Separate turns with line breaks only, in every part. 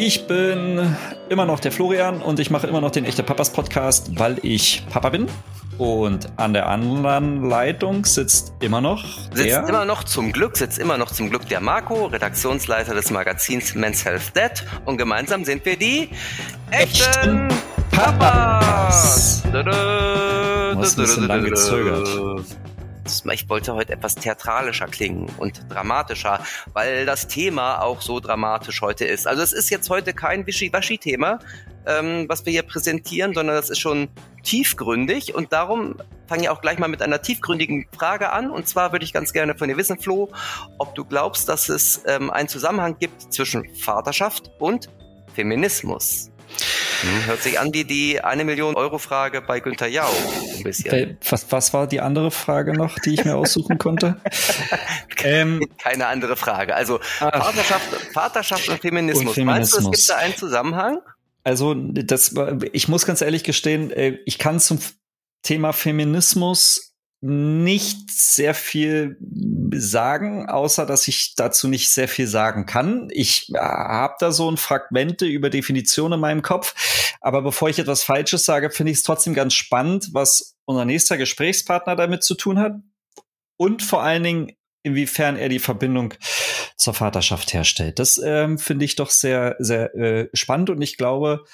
Ich bin immer noch der Florian und ich mache immer noch den Echte Papas Podcast, weil ich Papa bin. Und an der anderen Leitung sitzt immer noch
der... Sitzt immer noch zum Glück, sitzt immer noch zum Glück der Marco, Redaktionsleiter des Magazins Men's Health Dead. Und gemeinsam sind wir die Echten, Echten Papas. Papas.
Du hast ein bisschen lang gezögert.
Ich wollte heute etwas theatralischer klingen und dramatischer, weil das Thema auch so dramatisch heute ist. Also es ist jetzt heute kein Wischiwaschi-Thema, ähm, was wir hier präsentieren, sondern das ist schon tiefgründig und darum fange ich auch gleich mal mit einer tiefgründigen Frage an. Und zwar würde ich ganz gerne von dir wissen, Flo, ob du glaubst, dass es ähm, einen Zusammenhang gibt zwischen Vaterschaft und Feminismus. Hm, hört sich an wie die eine Million Euro Frage bei Günther Jauch ein bisschen.
Was, was war die andere Frage noch, die ich mir aussuchen konnte?
ähm, Keine andere Frage. Also Vaterschaft, Vaterschaft und Feminismus. und Feminismus. Meinst du, es gibt da einen Zusammenhang?
Also das, ich muss ganz ehrlich gestehen, äh, ich kann zum Thema Feminismus nicht sehr viel sagen, außer dass ich dazu nicht sehr viel sagen kann. Ich äh, habe da so ein Fragmente über Definitionen in meinem Kopf. Aber bevor ich etwas Falsches sage, finde ich es trotzdem ganz spannend, was unser nächster Gesprächspartner damit zu tun hat. Und vor allen Dingen, inwiefern er die Verbindung zur Vaterschaft herstellt. Das ähm, finde ich doch sehr, sehr äh, spannend und ich glaube,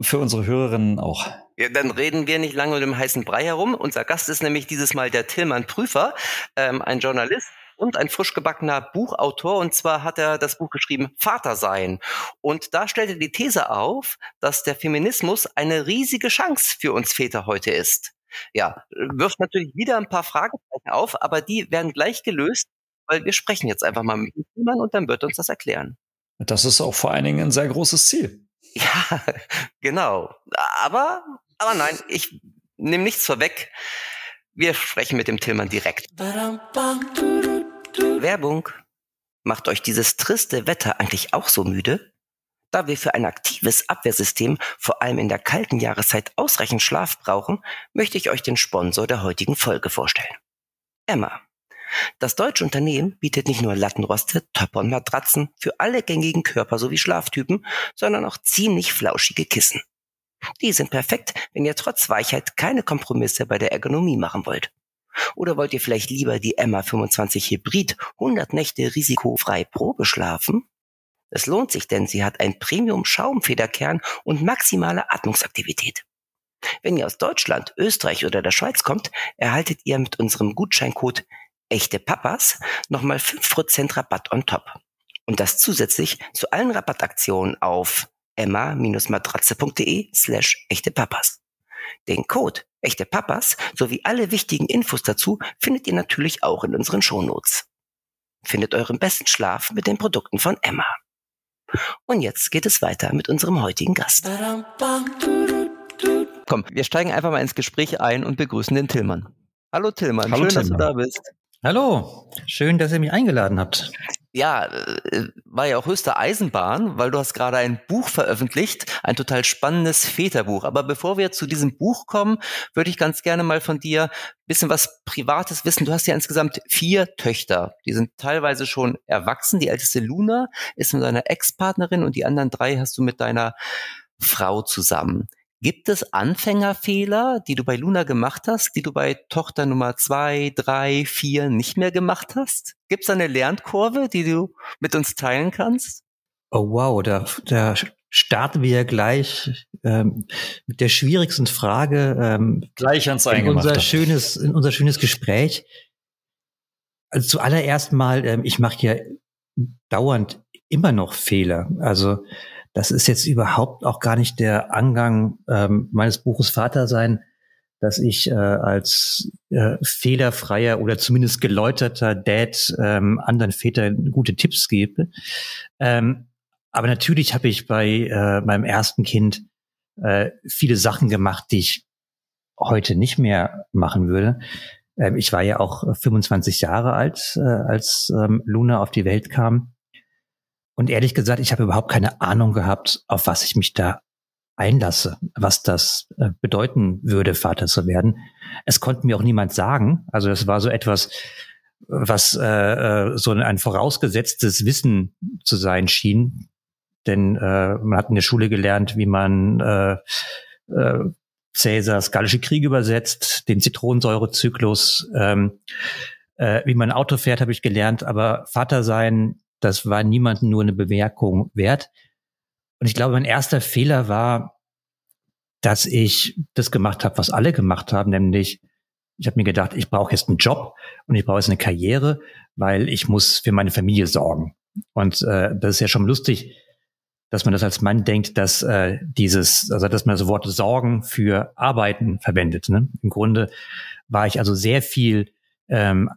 für unsere Hörerinnen auch.
Ja, dann reden wir nicht lange um den heißen Brei herum. Unser Gast ist nämlich dieses Mal der Tillmann Prüfer, ähm, ein Journalist und ein frisch gebackener Buchautor. Und zwar hat er das Buch geschrieben Vater sein. Und da stellt er die These auf, dass der Feminismus eine riesige Chance für uns Väter heute ist. Ja, wirft natürlich wieder ein paar Fragezeichen auf, aber die werden gleich gelöst, weil wir sprechen jetzt einfach mal mit dem Tillmann und dann wird er uns das erklären.
Das ist auch vor allen Dingen ein sehr großes Ziel.
Ja, genau. Aber, aber nein, ich nehme nichts vorweg. Wir sprechen mit dem Tillmann direkt. Werbung. Macht euch dieses triste Wetter eigentlich auch so müde? Da wir für ein aktives Abwehrsystem vor allem in der kalten Jahreszeit ausreichend Schlaf brauchen, möchte ich euch den Sponsor der heutigen Folge vorstellen. Emma. Das deutsche Unternehmen bietet nicht nur Lattenroste, Topper und Matratzen für alle gängigen Körper sowie Schlaftypen, sondern auch ziemlich flauschige Kissen. Die sind perfekt, wenn ihr trotz Weichheit keine Kompromisse bei der Ergonomie machen wollt. Oder wollt ihr vielleicht lieber die Emma 25 Hybrid 100 Nächte risikofrei Probe schlafen? Es lohnt sich, denn sie hat ein Premium Schaumfederkern und maximale Atmungsaktivität. Wenn ihr aus Deutschland, Österreich oder der Schweiz kommt, erhaltet ihr mit unserem Gutscheincode echte Papas nochmal 5% Rabatt on top. Und das zusätzlich zu allen Rabattaktionen auf emma-matratze.de slash echte Papas. Den Code echte Papas sowie alle wichtigen Infos dazu findet ihr natürlich auch in unseren Shownotes. Findet euren besten Schlaf mit den Produkten von Emma. Und jetzt geht es weiter mit unserem heutigen Gast. Komm, wir steigen einfach mal ins Gespräch ein und begrüßen den Tillmann. Hallo Tillmann,
Hallo,
schön,
Tillmann.
dass du da bist.
Hallo, schön, dass ihr mich eingeladen habt.
Ja, äh, war ja auch höchste Eisenbahn, weil du hast gerade ein Buch veröffentlicht, ein total spannendes Väterbuch. Aber bevor wir zu diesem Buch kommen, würde ich ganz gerne mal von dir ein bisschen was Privates wissen. Du hast ja insgesamt vier Töchter. Die sind teilweise schon erwachsen. Die älteste Luna ist mit deiner Ex-Partnerin und die anderen drei hast du mit deiner Frau zusammen. Gibt es Anfängerfehler, die du bei Luna gemacht hast, die du bei Tochter Nummer zwei, drei, vier nicht mehr gemacht hast? Gibt es eine Lernkurve, die du mit uns teilen kannst?
Oh wow, da, da starten wir gleich ähm, mit der schwierigsten Frage. Ähm,
gleich ans
in unser schönes, in unser schönes Gespräch. Also zuallererst mal, ähm, ich mache ja dauernd immer noch Fehler. Also das ist jetzt überhaupt auch gar nicht der Angang ähm, meines Buches Vater sein, dass ich äh, als äh, fehlerfreier oder zumindest geläuterter Dad ähm, anderen Vätern gute Tipps gebe. Ähm, aber natürlich habe ich bei äh, meinem ersten Kind äh, viele Sachen gemacht, die ich heute nicht mehr machen würde. Ähm, ich war ja auch 25 Jahre alt, äh, als ähm, Luna auf die Welt kam. Und ehrlich gesagt, ich habe überhaupt keine Ahnung gehabt, auf was ich mich da einlasse, was das äh, bedeuten würde, Vater zu werden. Es konnte mir auch niemand sagen. Also es war so etwas, was äh, äh so ein vorausgesetztes Wissen zu sein schien, denn äh, man hat in der Schule gelernt, wie man äh, äh, Cäsars Gallische Kriege übersetzt, den Zitronensäurezyklus, ähm, äh, wie man Auto fährt, habe ich gelernt, aber Vater sein, das war niemandem nur eine Bemerkung wert. Und ich glaube, mein erster Fehler war, dass ich das gemacht habe, was alle gemacht haben, nämlich ich habe mir gedacht, ich brauche jetzt einen Job und ich brauche jetzt eine Karriere, weil ich muss für meine Familie sorgen. Und äh, das ist ja schon lustig, dass man das als Mann denkt, dass äh, dieses, also dass man das Wort Sorgen für Arbeiten verwendet. Ne? Im Grunde war ich also sehr viel ähm,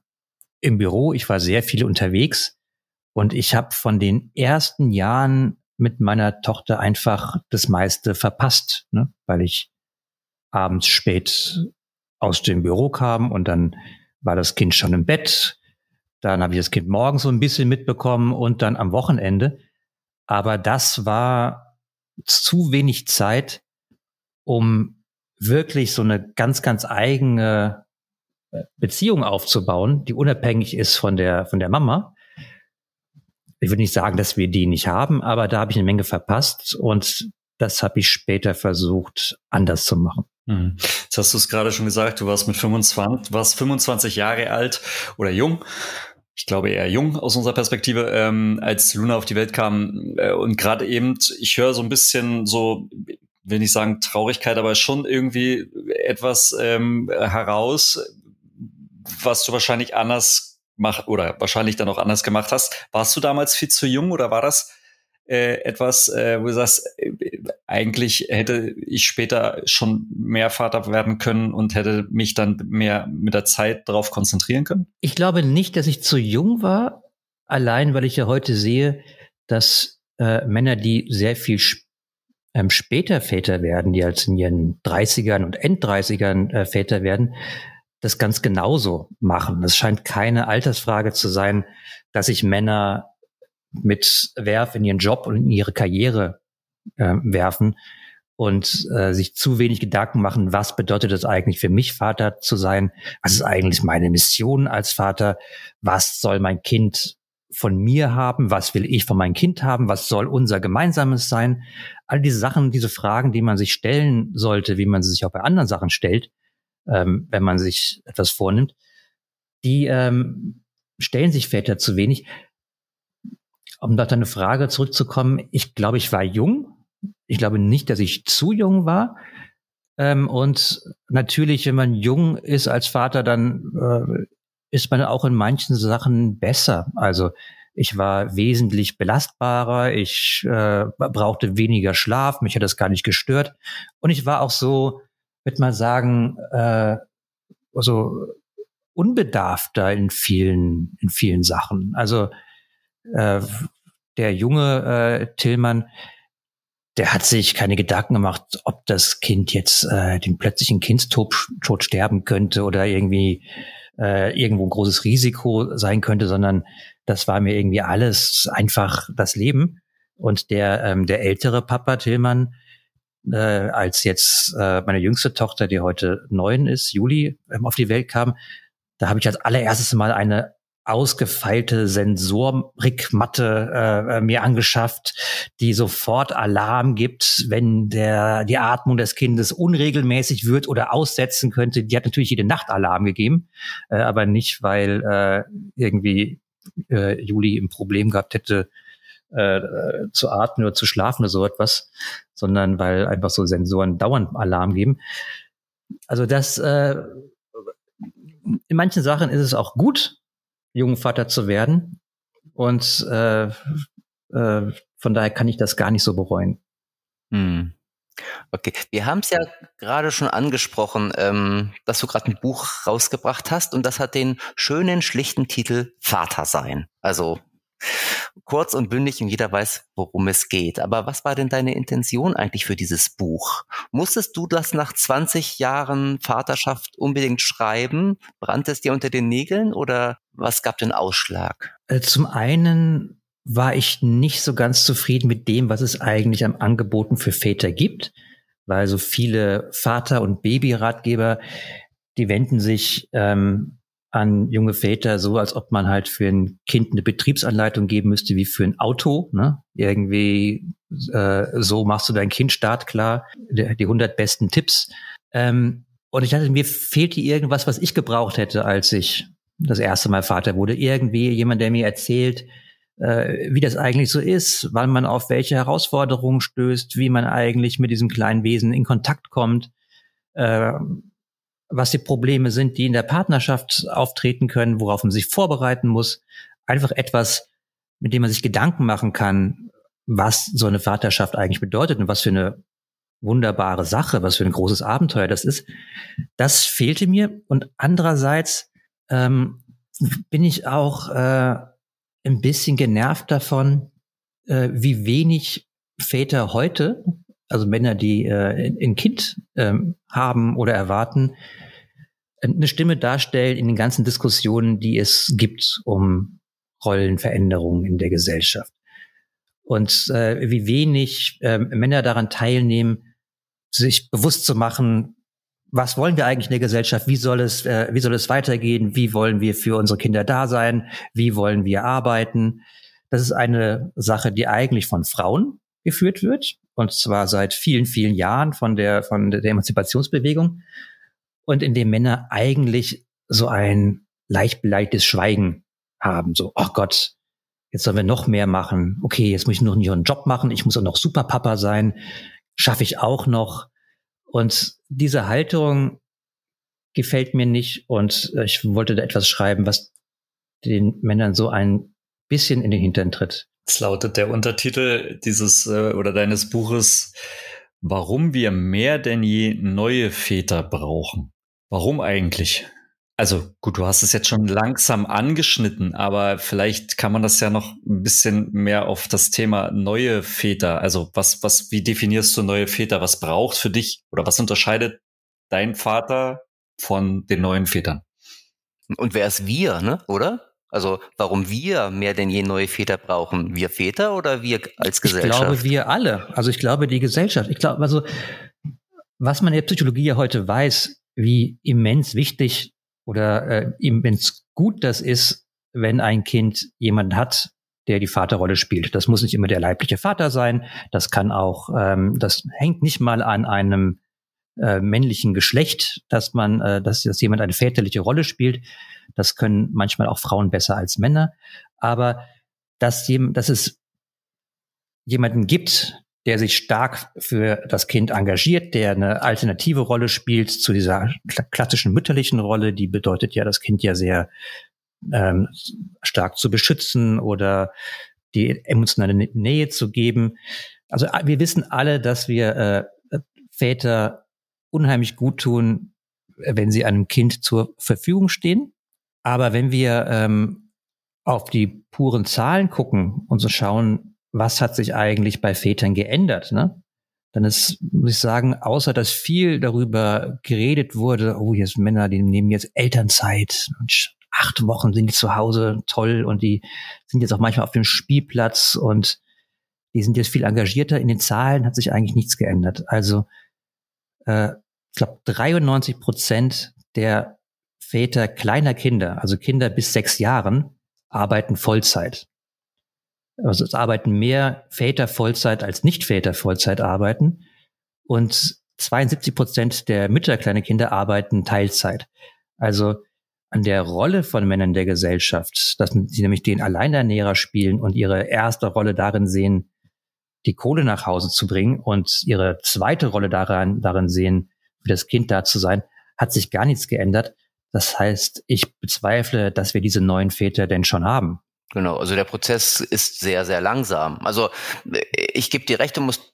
im Büro, ich war sehr viel unterwegs und ich habe von den ersten Jahren mit meiner Tochter einfach das meiste verpasst, ne? weil ich abends spät aus dem Büro kam und dann war das Kind schon im Bett. Dann habe ich das Kind morgens so ein bisschen mitbekommen und dann am Wochenende. Aber das war zu wenig Zeit, um wirklich so eine ganz, ganz eigene Beziehung aufzubauen, die unabhängig ist von der, von der Mama. Ich würde nicht sagen, dass wir die nicht haben, aber da habe ich eine Menge verpasst und das habe ich später versucht, anders zu machen.
Mhm. Jetzt hast du es gerade schon gesagt, du warst mit 25, warst 25 Jahre alt oder jung ich glaube eher jung aus unserer Perspektive, ähm, als Luna auf die Welt kam. Äh, und gerade eben, ich höre so ein bisschen so, will nicht sagen Traurigkeit, aber schon irgendwie etwas ähm, heraus, was du wahrscheinlich anders mach oder wahrscheinlich dann auch anders gemacht hast. Warst du damals viel zu jung oder war das äh, etwas, äh, wo du sagst, äh, eigentlich hätte ich später schon mehr Vater werden können und hätte mich dann mehr mit der Zeit darauf konzentrieren können?
Ich glaube nicht, dass ich zu jung war, allein weil ich ja heute sehe, dass äh, Männer, die sehr viel sp ähm, später Väter werden, die als in ihren 30ern und End-30ern äh, Väter werden, das ganz genauso machen. Es scheint keine Altersfrage zu sein, dass sich Männer mit Werf in ihren Job und in ihre Karriere äh, werfen und äh, sich zu wenig Gedanken machen, was bedeutet es eigentlich für mich, Vater zu sein? Was ist eigentlich meine Mission als Vater? Was soll mein Kind von mir haben? Was will ich von meinem Kind haben? Was soll unser gemeinsames sein? All diese Sachen, diese Fragen, die man sich stellen sollte, wie man sie sich auch bei anderen Sachen stellt, ähm, wenn man sich etwas vornimmt, die ähm, stellen sich Väter zu wenig um nach deine Frage zurückzukommen, ich glaube, ich war jung. Ich glaube nicht, dass ich zu jung war. Ähm, und natürlich, wenn man jung ist als Vater, dann äh, ist man auch in manchen Sachen besser. Also ich war wesentlich belastbarer, ich äh, brauchte weniger Schlaf, mich hat das gar nicht gestört. Und ich war auch so, würde mal sagen, äh, also unbedarfter in vielen, in vielen Sachen. Also äh, der junge äh, Tillmann, der hat sich keine Gedanken gemacht, ob das Kind jetzt äh, den plötzlichen Kindstod sterben könnte oder irgendwie äh, irgendwo ein großes Risiko sein könnte, sondern das war mir irgendwie alles einfach das Leben. Und der, ähm, der ältere Papa Tillmann, äh, als jetzt äh, meine jüngste Tochter, die heute neun ist, Juli, ähm, auf die Welt kam, da habe ich als allererstes Mal eine ausgefeilte Sensorikmatte äh, äh, mir angeschafft, die sofort Alarm gibt, wenn der die Atmung des Kindes unregelmäßig wird oder aussetzen könnte. Die hat natürlich jede Nacht Alarm gegeben, äh, aber nicht, weil äh, irgendwie äh, Juli ein Problem gehabt hätte, äh, zu atmen oder zu schlafen oder so etwas, sondern weil einfach so Sensoren dauernd Alarm geben. Also das äh, in manchen Sachen ist es auch gut, jungen Vater zu werden. Und äh, äh, von daher kann ich das gar nicht so bereuen.
Hm. Okay, wir haben es ja gerade schon angesprochen, ähm, dass du gerade ein Buch rausgebracht hast und das hat den schönen, schlichten Titel Vater sein. Also kurz und bündig und jeder weiß, worum es geht. Aber was war denn deine Intention eigentlich für dieses Buch? Musstest du das nach 20 Jahren Vaterschaft unbedingt schreiben? Brannte es dir unter den Nägeln oder was gab den Ausschlag?
Äh, zum einen war ich nicht so ganz zufrieden mit dem, was es eigentlich am Angeboten für Väter gibt, weil so viele Vater- und Babyratgeber, die wenden sich ähm, an junge Väter so, als ob man halt für ein Kind eine Betriebsanleitung geben müsste wie für ein Auto. Ne? Irgendwie äh, so machst du dein Kind startklar, die, die 100 besten Tipps. Ähm, und ich dachte, mir fehlte irgendwas, was ich gebraucht hätte, als ich das erste Mal Vater wurde. Irgendwie jemand, der mir erzählt, äh, wie das eigentlich so ist, wann man auf welche Herausforderungen stößt, wie man eigentlich mit diesem kleinen Wesen in Kontakt kommt, äh, was die Probleme sind, die in der Partnerschaft auftreten können, worauf man sich vorbereiten muss. Einfach etwas, mit dem man sich Gedanken machen kann, was so eine Vaterschaft eigentlich bedeutet und was für eine wunderbare Sache, was für ein großes Abenteuer das ist. Das fehlte mir. Und andererseits ähm, bin ich auch äh, ein bisschen genervt davon, äh, wie wenig Väter heute, also Männer, die äh, ein Kind äh, haben oder erwarten, eine Stimme darstellen in den ganzen Diskussionen, die es gibt um Rollenveränderungen in der Gesellschaft. Und äh, wie wenig äh, Männer daran teilnehmen, sich bewusst zu machen, was wollen wir eigentlich in der Gesellschaft? Wie soll es, äh, wie soll es weitergehen? Wie wollen wir für unsere Kinder da sein? Wie wollen wir arbeiten? Das ist eine Sache, die eigentlich von Frauen geführt wird. Und zwar seit vielen, vielen Jahren von der, von der Emanzipationsbewegung. Und in dem Männer eigentlich so ein leicht beleidigtes Schweigen haben. So, oh Gott, jetzt sollen wir noch mehr machen. Okay, jetzt muss ich noch einen Job machen. Ich muss auch noch Superpapa sein. Schaffe ich auch noch. Und diese Haltung gefällt mir nicht und äh, ich wollte da etwas schreiben, was den Männern so ein bisschen in den Hintern tritt.
Es lautet der Untertitel dieses äh, oder deines Buches, warum wir mehr denn je neue Väter brauchen. Warum eigentlich? Also gut, du hast es jetzt schon langsam angeschnitten, aber vielleicht kann man das ja noch ein bisschen mehr auf das Thema neue Väter. Also was, was, wie definierst du neue Väter? Was braucht für dich oder was unterscheidet dein Vater von den neuen Vätern?
Und wer ist wir, ne? Oder? Also warum wir mehr denn je neue Väter brauchen? Wir Väter oder wir als Gesellschaft?
Ich glaube, wir alle. Also ich glaube, die Gesellschaft. Ich glaube, also was man in der Psychologie ja heute weiß, wie immens wichtig oder äh, immens gut das ist, wenn ein Kind jemanden hat, der die Vaterrolle spielt. Das muss nicht immer der leibliche Vater sein. Das kann auch, ähm, das hängt nicht mal an einem äh, männlichen Geschlecht, dass man, äh, dass, dass jemand eine väterliche Rolle spielt. Das können manchmal auch Frauen besser als Männer. Aber dass, jem, dass es jemanden gibt, der sich stark für das Kind engagiert, der eine alternative Rolle spielt zu dieser klassischen mütterlichen Rolle, die bedeutet ja, das Kind ja sehr ähm, stark zu beschützen oder die emotionale Nähe zu geben. Also wir wissen alle, dass wir äh, Väter unheimlich gut tun, wenn sie einem Kind zur Verfügung stehen. Aber wenn wir ähm, auf die puren Zahlen gucken und so schauen, was hat sich eigentlich bei Vätern geändert, ne? Dann ist, muss ich sagen, außer dass viel darüber geredet wurde, oh, jetzt Männer, die nehmen jetzt Elternzeit und acht Wochen sind die zu Hause, toll, und die sind jetzt auch manchmal auf dem Spielplatz und die sind jetzt viel engagierter. In den Zahlen hat sich eigentlich nichts geändert. Also äh, ich glaube, 93 Prozent der Väter kleiner Kinder, also Kinder bis sechs Jahren, arbeiten Vollzeit. Also es arbeiten mehr Väter Vollzeit als Nicht-Väter Vollzeit arbeiten. Und 72 Prozent der Mütter kleiner Kinder arbeiten Teilzeit. Also an der Rolle von Männern in der Gesellschaft, dass sie nämlich den Alleinernährer spielen und ihre erste Rolle darin sehen, die Kohle nach Hause zu bringen und ihre zweite Rolle daran, darin sehen, für das Kind da zu sein, hat sich gar nichts geändert. Das heißt, ich bezweifle, dass wir diese neuen Väter denn schon haben.
Genau, also der Prozess ist sehr, sehr langsam. Also ich gebe dir recht, du musst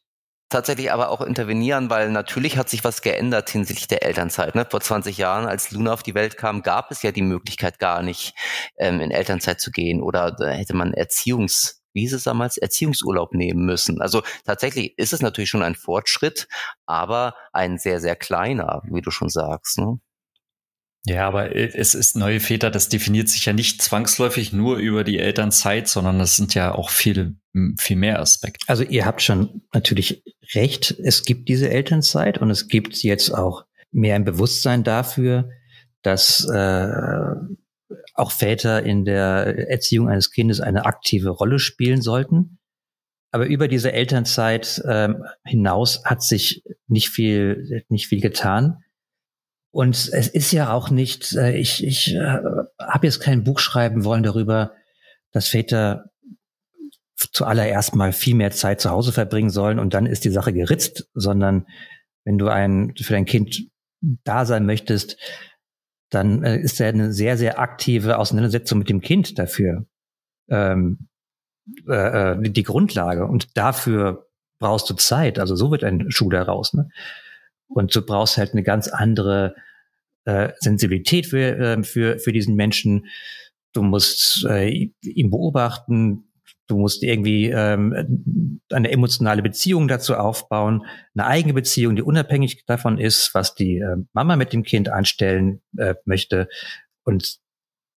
tatsächlich aber auch intervenieren, weil natürlich hat sich was geändert hinsichtlich der Elternzeit. Ne? Vor 20 Jahren, als Luna auf die Welt kam, gab es ja die Möglichkeit gar nicht, ähm, in Elternzeit zu gehen oder da hätte man Erziehungs wie hieß es damals, Erziehungsurlaub nehmen müssen. Also tatsächlich ist es natürlich schon ein Fortschritt, aber ein sehr, sehr kleiner, wie du schon sagst. Ne?
Ja, aber es ist neue Väter, das definiert sich ja nicht zwangsläufig nur über die Elternzeit, sondern das sind ja auch viel, viel mehr Aspekte.
Also ihr habt schon natürlich recht. Es gibt diese Elternzeit und es gibt jetzt auch mehr ein Bewusstsein dafür, dass äh, auch Väter in der Erziehung eines Kindes eine aktive Rolle spielen sollten. Aber über diese Elternzeit ähm, hinaus hat sich nicht viel, nicht viel getan. Und es ist ja auch nicht, äh, ich, ich äh, habe jetzt kein Buch schreiben wollen darüber, dass Väter zuallererst mal viel mehr Zeit zu Hause verbringen sollen und dann ist die Sache geritzt, sondern wenn du ein, für dein Kind da sein möchtest, dann äh, ist ja eine sehr, sehr aktive Auseinandersetzung mit dem Kind dafür ähm, äh, äh, die Grundlage. Und dafür brauchst du Zeit. Also so wird ein Schuh daraus. Ne? Und du brauchst halt eine ganz andere äh, Sensibilität für, äh, für, für diesen Menschen. Du musst äh, ihn beobachten, Du musst irgendwie ähm, eine emotionale Beziehung dazu aufbauen, eine eigene Beziehung, die unabhängig davon ist, was die äh, Mama mit dem Kind anstellen äh, möchte. Und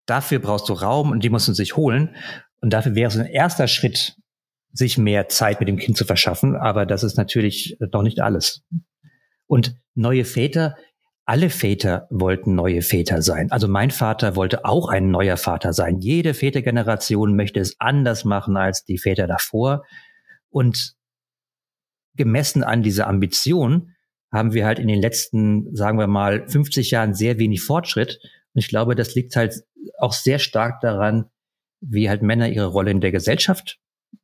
dafür brauchst du Raum und die musst du sich holen. Und dafür wäre es ein erster Schritt, sich mehr Zeit mit dem Kind zu verschaffen. Aber das ist natürlich noch nicht alles. Und neue Väter alle Väter wollten neue Väter sein. Also mein Vater wollte auch ein neuer Vater sein. Jede Vätergeneration möchte es anders machen als die Väter davor. Und gemessen an dieser Ambition haben wir halt in den letzten, sagen wir mal, 50 Jahren sehr wenig Fortschritt. Und ich glaube, das liegt halt auch sehr stark daran, wie halt Männer ihre Rolle in der Gesellschaft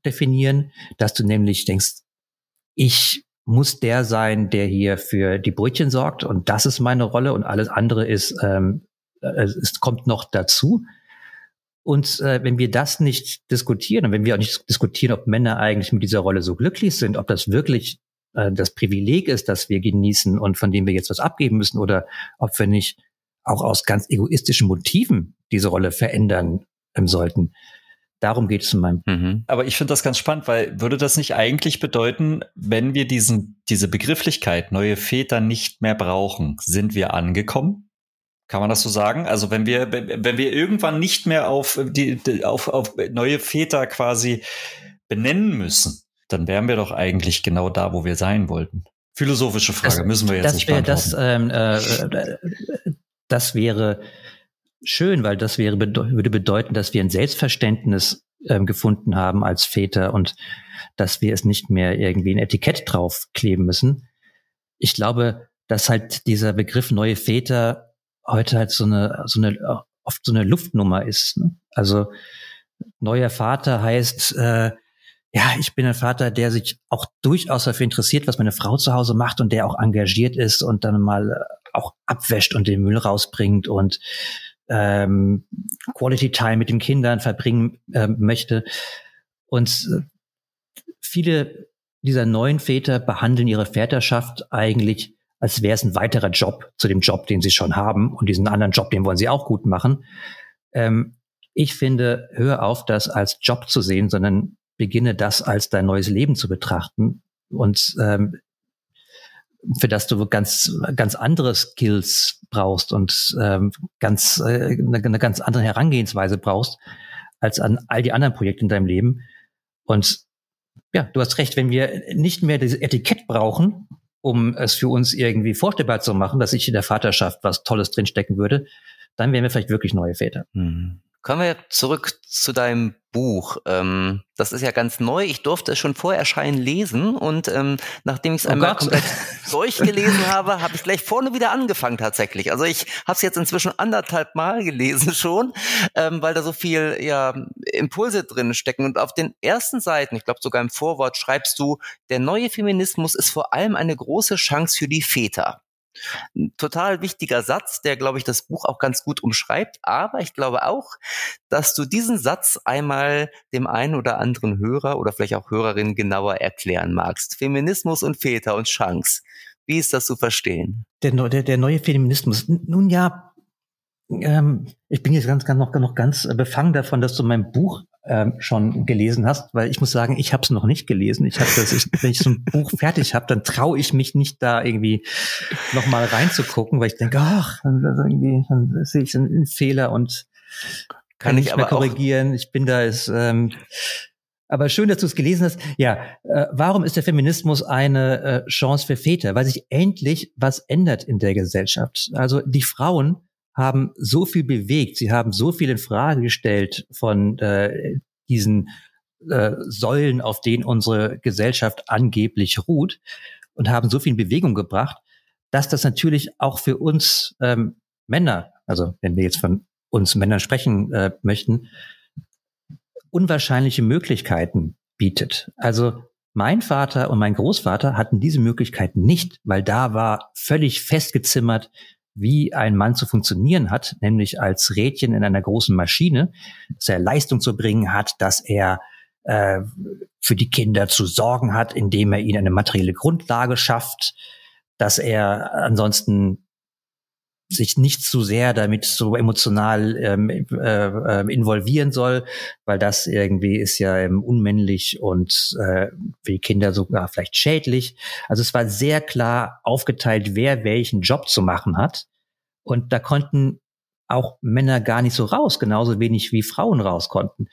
definieren, dass du nämlich denkst, ich muss der sein, der hier für die Brötchen sorgt. Und das ist meine Rolle. Und alles andere ist, ähm, äh, es kommt noch dazu. Und äh, wenn wir das nicht diskutieren und wenn wir auch nicht diskutieren, ob Männer eigentlich mit dieser Rolle so glücklich sind, ob das wirklich äh, das Privileg ist, das wir genießen und von dem wir jetzt was abgeben müssen oder ob wir nicht auch aus ganz egoistischen Motiven diese Rolle verändern ähm, sollten, Darum geht es in meinem.
Mhm. Aber ich finde das ganz spannend, weil würde das nicht eigentlich bedeuten, wenn wir diesen, diese Begrifflichkeit neue Väter nicht mehr brauchen, sind wir angekommen? Kann man das so sagen? Also wenn wir, wenn wir irgendwann nicht mehr auf die, auf, auf neue Väter quasi benennen müssen, dann wären wir doch eigentlich genau da, wo wir sein wollten. Philosophische Frage, das, müssen wir jetzt
das
nicht
wär, das, ähm, äh, äh, das wäre schön, weil das wäre, würde bedeuten, dass wir ein Selbstverständnis ähm, gefunden haben als Väter und dass wir es nicht mehr irgendwie ein Etikett draufkleben müssen. Ich glaube, dass halt dieser Begriff neue Väter heute halt so eine, so eine, oft so eine Luftnummer ist. Ne? Also neuer Vater heißt, äh, ja, ich bin ein Vater, der sich auch durchaus dafür interessiert, was meine Frau zu Hause macht und der auch engagiert ist und dann mal äh, auch abwäscht und den Müll rausbringt und ähm, Quality Time mit den Kindern verbringen äh, möchte. Und äh, viele dieser neuen Väter behandeln ihre Väterschaft eigentlich, als wäre es ein weiterer Job zu dem Job, den sie schon haben. Und diesen anderen Job, den wollen sie auch gut machen. Ähm, ich finde, hör auf, das als Job zu sehen, sondern beginne das als dein neues Leben zu betrachten. Und ähm, für das du ganz ganz andere Skills brauchst und ähm, ganz äh, eine, eine ganz andere Herangehensweise brauchst als an all die anderen Projekte in deinem Leben. Und ja, du hast recht, wenn wir nicht mehr dieses Etikett brauchen, um es für uns irgendwie vorstellbar zu machen, dass ich in der Vaterschaft was Tolles drinstecken würde, dann wären wir vielleicht wirklich neue Väter. Mhm.
Kommen wir zurück zu deinem Buch. Ähm, das ist ja ganz neu. Ich durfte es schon vor Erscheinen lesen und ähm, nachdem ich es oh einmal Gott. komplett durchgelesen habe, habe ich gleich vorne wieder angefangen tatsächlich. Also ich habe es jetzt inzwischen anderthalb Mal gelesen schon, ähm, weil da so viel ja, Impulse drin stecken. Und auf den ersten Seiten, ich glaube sogar im Vorwort, schreibst du, der neue Feminismus ist vor allem eine große Chance für die Väter. Ein total wichtiger Satz, der, glaube ich, das Buch auch ganz gut umschreibt. Aber ich glaube auch, dass du diesen Satz einmal dem einen oder anderen Hörer oder vielleicht auch Hörerin genauer erklären magst. Feminismus und Väter und Chance. Wie ist das zu verstehen?
Der, der, der neue Feminismus. Nun ja, ähm, ich bin jetzt ganz, ganz noch, noch ganz befangen davon, dass du mein Buch ähm, schon gelesen hast, weil ich muss sagen, ich habe es noch nicht gelesen. Ich habe das, ich, wenn ich so ein Buch fertig habe, dann traue ich mich nicht da irgendwie noch mal reinzugucken, weil ich denke, ach, dann, irgendwie, dann sehe ich einen, Fehler und kann, kann ich nicht mehr korrigieren. Ich bin da ist, ähm, aber schön, dass du es gelesen hast. Ja, äh, warum ist der Feminismus eine äh, Chance für Väter? Weil sich endlich was ändert in der Gesellschaft. Also die Frauen haben so viel bewegt, sie haben so viel in Frage gestellt von äh, diesen äh, Säulen, auf denen unsere Gesellschaft angeblich ruht und haben so viel in Bewegung gebracht, dass das natürlich auch für uns ähm, Männer, also wenn wir jetzt von uns Männern sprechen äh, möchten, unwahrscheinliche Möglichkeiten bietet. Also mein Vater und mein Großvater hatten diese Möglichkeit nicht, weil da war völlig festgezimmert, wie ein Mann zu funktionieren hat, nämlich als Rädchen in einer großen Maschine, dass er Leistung zu bringen hat, dass er äh, für die Kinder zu sorgen hat, indem er ihnen eine materielle Grundlage schafft, dass er ansonsten sich nicht zu sehr damit so emotional ähm, äh, äh, involvieren soll, weil das irgendwie ist ja ähm, unmännlich und äh, für die Kinder sogar vielleicht schädlich. Also es war sehr klar aufgeteilt, wer welchen Job zu machen hat. Und da konnten auch Männer gar nicht so raus, genauso wenig wie Frauen raus konnten.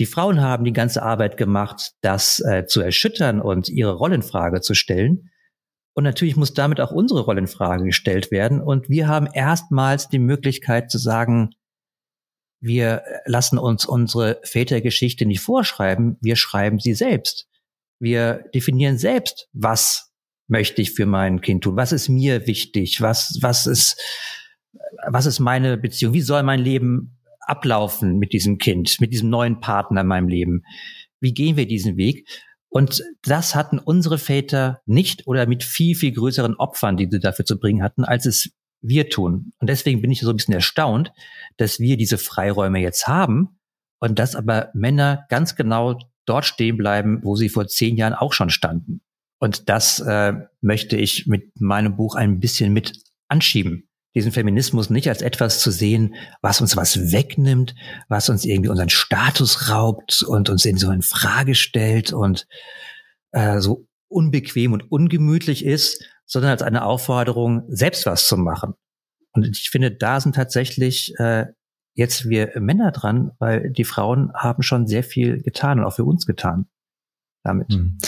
Die Frauen haben die ganze Arbeit gemacht, das äh, zu erschüttern und ihre Rollenfrage zu stellen. Und natürlich muss damit auch unsere Rolle in Frage gestellt werden. Und wir haben erstmals die Möglichkeit zu sagen, wir lassen uns unsere Vätergeschichte nicht vorschreiben, wir schreiben sie selbst. Wir definieren selbst, was möchte ich für mein Kind tun, was ist mir wichtig, was, was ist, was ist meine Beziehung, wie soll mein Leben ablaufen mit diesem Kind, mit diesem neuen Partner in meinem Leben. Wie gehen wir diesen Weg? Und das hatten unsere Väter nicht oder mit viel, viel größeren Opfern, die sie dafür zu bringen hatten, als es wir tun. Und deswegen bin ich so ein bisschen erstaunt, dass wir diese Freiräume jetzt haben und dass aber Männer ganz genau dort stehen bleiben, wo sie vor zehn Jahren auch schon standen. Und das äh, möchte ich mit meinem Buch ein bisschen mit anschieben diesen Feminismus nicht als etwas zu sehen, was uns was wegnimmt, was uns irgendwie unseren Status raubt und uns in so in Frage stellt und äh, so unbequem und ungemütlich ist, sondern als eine Aufforderung, selbst was zu machen. Und ich finde, da sind tatsächlich äh, jetzt wir Männer dran, weil die Frauen haben schon sehr viel getan und auch für uns getan damit. Mhm.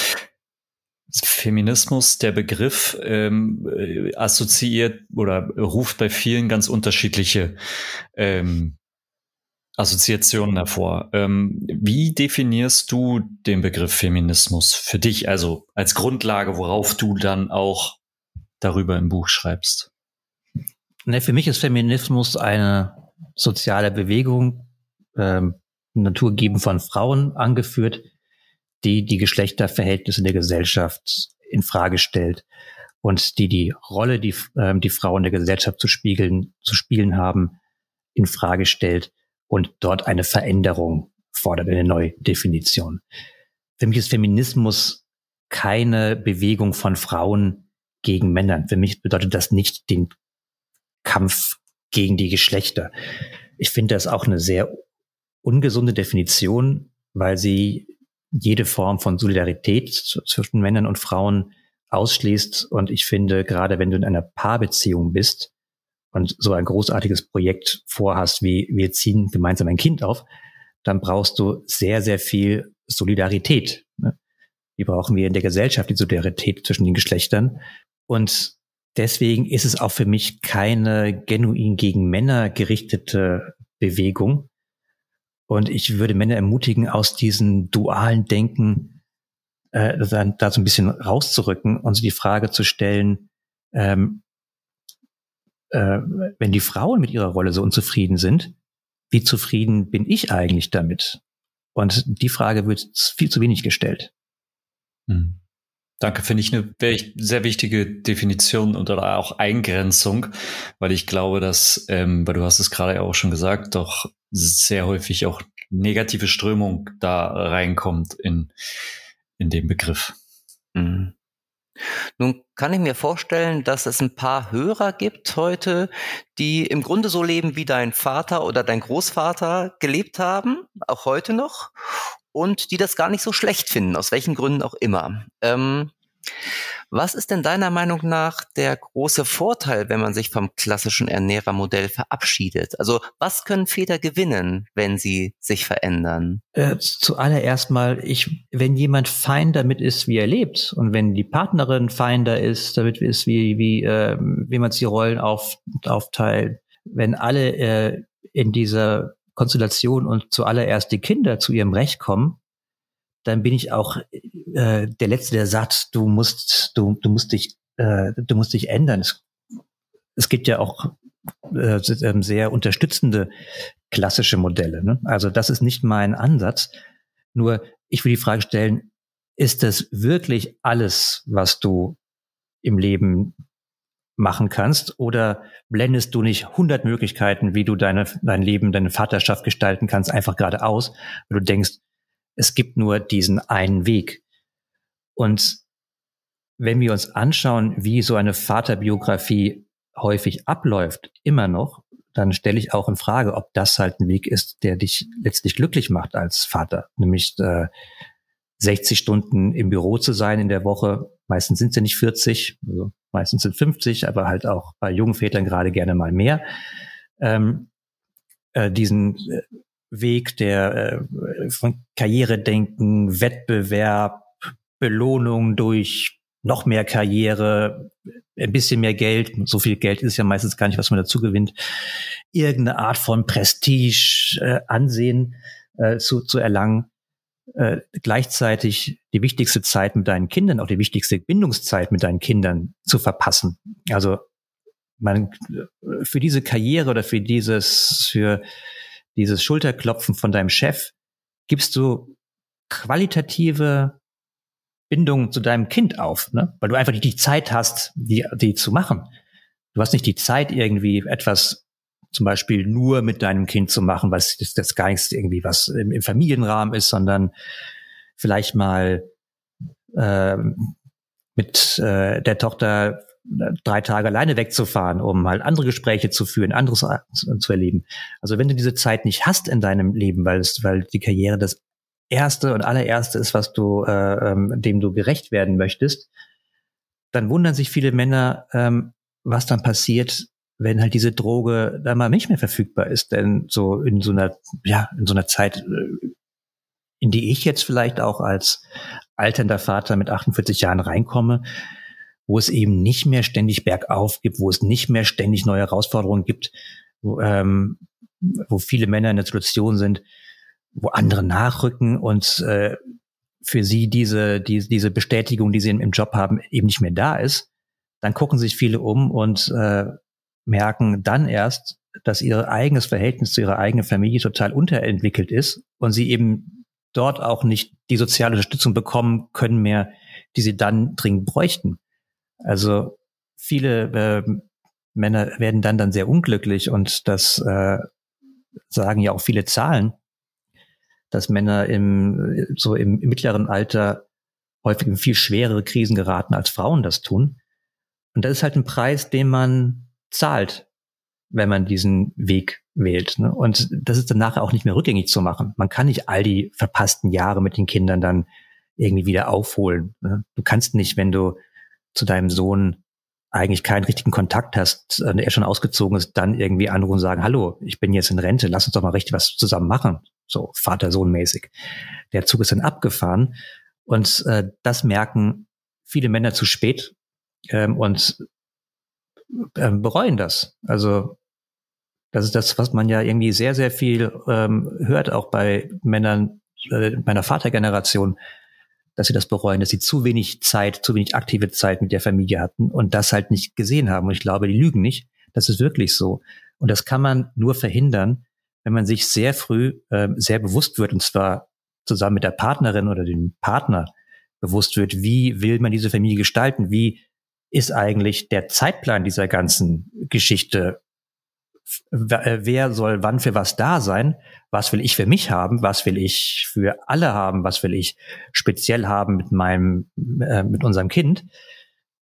Feminismus, der Begriff ähm, äh, assoziiert oder ruft bei vielen ganz unterschiedliche ähm, Assoziationen hervor. Ähm, wie definierst du den Begriff Feminismus für dich, also als Grundlage, worauf du dann auch darüber im Buch schreibst?
Ne, für mich ist Feminismus eine soziale Bewegung, ähm, naturgeben von Frauen angeführt, die die Geschlechterverhältnisse der Gesellschaft in Frage stellt und die die Rolle, die ähm, die Frauen der Gesellschaft zu spiegeln, zu spielen haben, in Frage stellt und dort eine Veränderung fordert, eine Neudefinition. Für mich ist Feminismus keine Bewegung von Frauen gegen Männern. Für mich bedeutet das nicht den Kampf gegen die Geschlechter. Ich finde das auch eine sehr ungesunde Definition, weil sie jede Form von Solidarität zwischen Männern und Frauen ausschließt. Und ich finde, gerade wenn du in einer Paarbeziehung bist und so ein großartiges Projekt vorhast, wie wir ziehen gemeinsam ein Kind auf, dann brauchst du sehr, sehr viel Solidarität. Ne? Die brauchen wir in der Gesellschaft, die Solidarität zwischen den Geschlechtern. Und deswegen ist es auch für mich keine genuin gegen Männer gerichtete Bewegung, und ich würde Männer ermutigen, aus diesem dualen Denken äh, da so ein bisschen rauszurücken und sich die Frage zu stellen, ähm, äh, wenn die Frauen mit ihrer Rolle so unzufrieden sind, wie zufrieden bin ich eigentlich damit? Und die Frage wird viel zu wenig gestellt.
Hm. Danke, finde ich eine sehr wichtige Definition und oder auch Eingrenzung, weil ich glaube, dass, ähm, weil du hast es gerade auch schon gesagt, doch sehr häufig auch negative Strömung da reinkommt in, in den Begriff. Mhm.
Nun kann ich mir vorstellen, dass es ein paar Hörer gibt heute, die im Grunde so leben, wie dein Vater oder dein Großvater gelebt haben, auch heute noch, und die das gar nicht so schlecht finden, aus welchen Gründen auch immer. Ähm, was ist denn deiner Meinung nach der große Vorteil, wenn man sich vom klassischen Ernährermodell verabschiedet? Also was können Väter gewinnen, wenn sie sich verändern?
Äh, zuallererst mal, ich, wenn jemand fein damit ist, wie er lebt und wenn die Partnerin fein da ist, damit ist, wie, wie, äh, wie man die Rollen auf, aufteilt, wenn alle äh, in dieser Konstellation und zuallererst die Kinder zu ihrem Recht kommen, dann bin ich auch äh, der Letzte, der sagt, du musst, du, du musst dich, äh, du musst dich ändern. Es, es gibt ja auch äh, ähm, sehr unterstützende klassische Modelle. Ne? Also das ist nicht mein Ansatz. Nur ich will die Frage stellen, ist das wirklich alles, was du im Leben machen kannst? Oder blendest du nicht 100 Möglichkeiten, wie du deine, dein Leben, deine Vaterschaft gestalten kannst, einfach geradeaus, weil du denkst, es gibt nur diesen einen Weg. Und wenn wir uns anschauen, wie so eine Vaterbiografie häufig abläuft, immer noch, dann stelle ich auch in Frage, ob das halt ein Weg ist, der dich letztlich glücklich macht als Vater. Nämlich äh, 60 Stunden im Büro zu sein in der Woche. Meistens sind sie nicht 40, also meistens sind 50, aber halt auch bei jungen Vätern gerade gerne mal mehr. Ähm, äh, diesen äh, Weg der äh, von Karrieredenken, Wettbewerb, Belohnung durch noch mehr Karriere, ein bisschen mehr Geld, so viel Geld ist ja meistens gar nicht, was man dazu gewinnt, irgendeine Art von Prestige, äh, Ansehen äh, zu, zu erlangen, äh, gleichzeitig die wichtigste Zeit mit deinen Kindern, auch die wichtigste Bindungszeit mit deinen Kindern zu verpassen. Also man für diese Karriere oder für dieses, für dieses Schulterklopfen von deinem Chef gibst du qualitative Bindung zu deinem Kind auf, ne? weil du einfach nicht die Zeit hast, die, die zu machen. Du hast nicht die Zeit, irgendwie etwas zum Beispiel nur mit deinem Kind zu machen, was das, das gar irgendwie was im, im Familienrahmen ist, sondern vielleicht mal äh, mit äh, der Tochter drei Tage alleine wegzufahren, um halt andere Gespräche zu führen, anderes zu erleben. Also wenn du diese Zeit nicht hast in deinem Leben, weil es, weil die Karriere das erste und allererste ist, was du, äh, ähm, dem du gerecht werden möchtest, dann wundern sich viele Männer, ähm, was dann passiert, wenn halt diese Droge dann mal nicht mehr verfügbar ist. Denn so in so einer, ja, in so einer Zeit, äh, in die ich jetzt vielleicht auch als alternder Vater mit 48 Jahren reinkomme, wo es eben nicht mehr ständig bergauf gibt, wo es nicht mehr ständig neue Herausforderungen gibt, wo, ähm, wo viele Männer in der Situation sind, wo andere nachrücken und äh, für sie diese, die, diese Bestätigung, die sie im, Job haben, eben nicht mehr da ist, dann gucken sich viele um und äh, merken dann erst, dass ihr eigenes Verhältnis zu ihrer eigenen Familie total unterentwickelt ist und sie eben dort auch nicht die soziale Unterstützung bekommen können mehr, die sie dann dringend bräuchten. Also viele äh, Männer werden dann dann sehr unglücklich und das äh, sagen ja auch viele Zahlen, dass Männer im, so im, im mittleren Alter häufig in viel schwerere Krisen geraten, als Frauen das tun. Und das ist halt ein Preis, den man zahlt, wenn man diesen Weg wählt. Ne? Und das ist dann nachher auch nicht mehr rückgängig zu machen. Man kann nicht all die verpassten Jahre mit den Kindern dann irgendwie wieder aufholen. Ne? Du kannst nicht, wenn du zu deinem Sohn eigentlich keinen richtigen Kontakt hast, äh, er schon ausgezogen ist, dann irgendwie anrufen und sagen, hallo, ich bin jetzt in Rente, lass uns doch mal richtig was zusammen machen so Vater-Sohn-mäßig. Der Zug ist dann abgefahren und äh, das merken viele Männer zu spät ähm, und bereuen das. Also das ist das, was man ja irgendwie sehr, sehr viel ähm, hört, auch bei Männern äh, meiner Vatergeneration, dass sie das bereuen, dass sie zu wenig Zeit, zu wenig aktive Zeit mit der Familie hatten und das halt nicht gesehen haben. Und ich glaube, die lügen nicht. Das ist wirklich so. Und das kann man nur verhindern, wenn man sich sehr früh äh, sehr bewusst wird, und zwar zusammen mit der Partnerin oder dem Partner bewusst wird, wie will man diese Familie gestalten, wie ist eigentlich der Zeitplan dieser ganzen Geschichte, äh, wer soll wann für was da sein, was will ich für mich haben, was will ich für alle haben, was will ich speziell haben mit meinem, äh, mit unserem Kind.